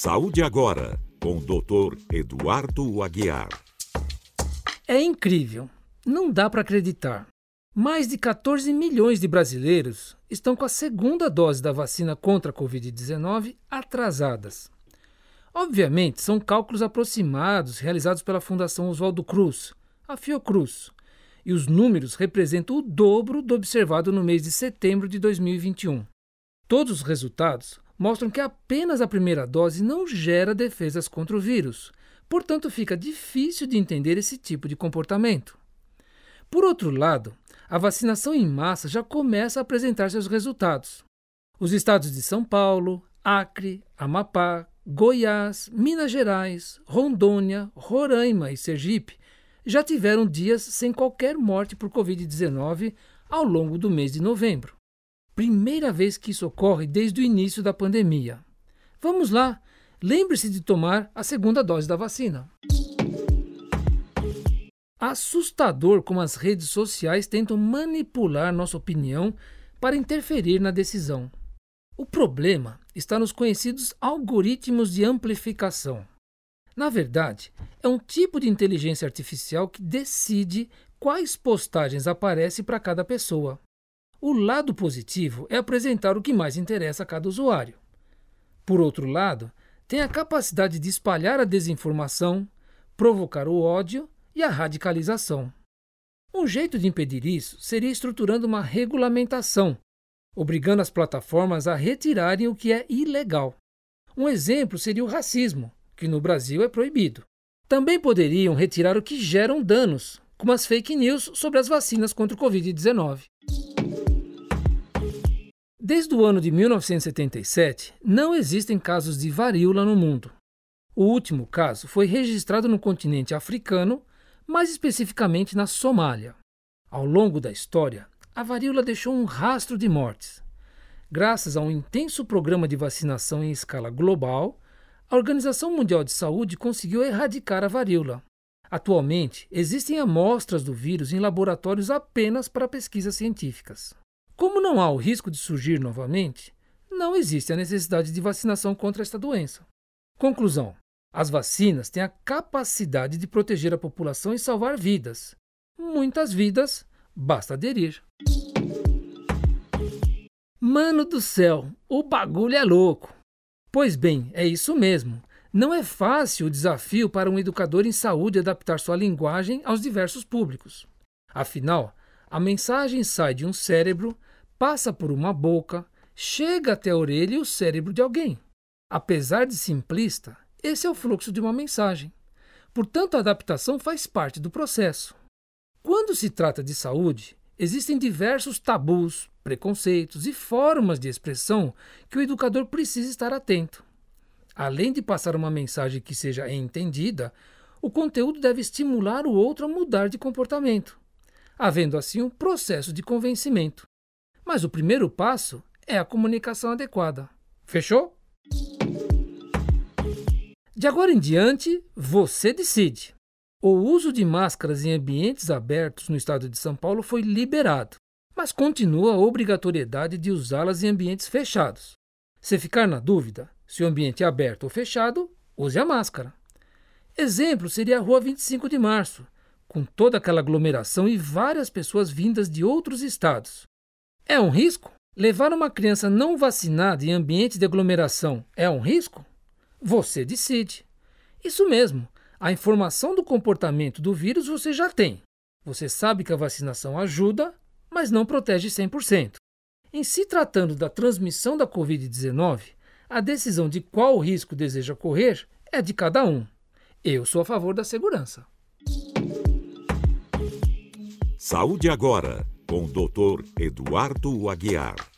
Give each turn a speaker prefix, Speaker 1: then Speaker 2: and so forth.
Speaker 1: Saúde Agora, com o Dr. Eduardo Aguiar.
Speaker 2: É incrível, não dá para acreditar. Mais de 14 milhões de brasileiros estão com a segunda dose da vacina contra a Covid-19 atrasadas. Obviamente, são cálculos aproximados realizados pela Fundação Oswaldo Cruz, a Fiocruz, e os números representam o dobro do observado no mês de setembro de 2021. Todos os resultados mostram que apenas a primeira dose não gera defesas contra o vírus, portanto, fica difícil de entender esse tipo de comportamento. Por outro lado, a vacinação em massa já começa a apresentar seus resultados. Os estados de São Paulo, Acre, Amapá, Goiás, Minas Gerais, Rondônia, Roraima e Sergipe já tiveram dias sem qualquer morte por Covid-19 ao longo do mês de novembro. Primeira vez que isso ocorre desde o início da pandemia. Vamos lá, lembre-se de tomar a segunda dose da vacina. Assustador como as redes sociais tentam manipular nossa opinião para interferir na decisão. O problema está nos conhecidos algoritmos de amplificação. Na verdade, é um tipo de inteligência artificial que decide quais postagens aparecem para cada pessoa. O lado positivo é apresentar o que mais interessa a cada usuário. Por outro lado, tem a capacidade de espalhar a desinformação, provocar o ódio e a radicalização. Um jeito de impedir isso seria estruturando uma regulamentação, obrigando as plataformas a retirarem o que é ilegal. Um exemplo seria o racismo, que no Brasil é proibido. Também poderiam retirar o que geram danos, como as fake news sobre as vacinas contra o Covid-19. Desde o ano de 1977, não existem casos de varíola no mundo. O último caso foi registrado no continente africano mais especificamente na Somália. Ao longo da história, a varíola deixou um rastro de mortes. Graças a um intenso programa de vacinação em escala global, a Organização Mundial de Saúde conseguiu erradicar a varíola. Atualmente, existem amostras do vírus em laboratórios apenas para pesquisas científicas. Como não há o risco de surgir novamente, não existe a necessidade de vacinação contra esta doença. Conclusão: as vacinas têm a capacidade de proteger a população e salvar vidas. Muitas vidas, basta aderir. Mano do céu, o bagulho é louco. Pois bem, é isso mesmo. Não é fácil o desafio para um educador em saúde adaptar sua linguagem aos diversos públicos. Afinal, a mensagem sai de um cérebro, passa por uma boca, chega até a orelha e o cérebro de alguém. Apesar de simplista, esse é o fluxo de uma mensagem. Portanto, a adaptação faz parte do processo. Quando se trata de saúde, existem diversos tabus, preconceitos e formas de expressão que o educador precisa estar atento. Além de passar uma mensagem que seja entendida, o conteúdo deve estimular o outro a mudar de comportamento, havendo assim um processo de convencimento. Mas o primeiro passo é a comunicação adequada. Fechou? De agora em diante, você decide. O uso de máscaras em ambientes abertos no estado de São Paulo foi liberado, mas continua a obrigatoriedade de usá-las em ambientes fechados. Se ficar na dúvida se o ambiente é aberto ou fechado, use a máscara. Exemplo seria a Rua 25 de Março, com toda aquela aglomeração e várias pessoas vindas de outros estados. É um risco? Levar uma criança não vacinada em ambiente de aglomeração é um risco? Você decide. Isso mesmo, a informação do comportamento do vírus você já tem. Você sabe que a vacinação ajuda, mas não protege 100%. Em se tratando da transmissão da Covid-19, a decisão de qual risco deseja correr é de cada um. Eu sou a favor da segurança.
Speaker 1: Saúde agora, com o Dr. Eduardo Aguiar.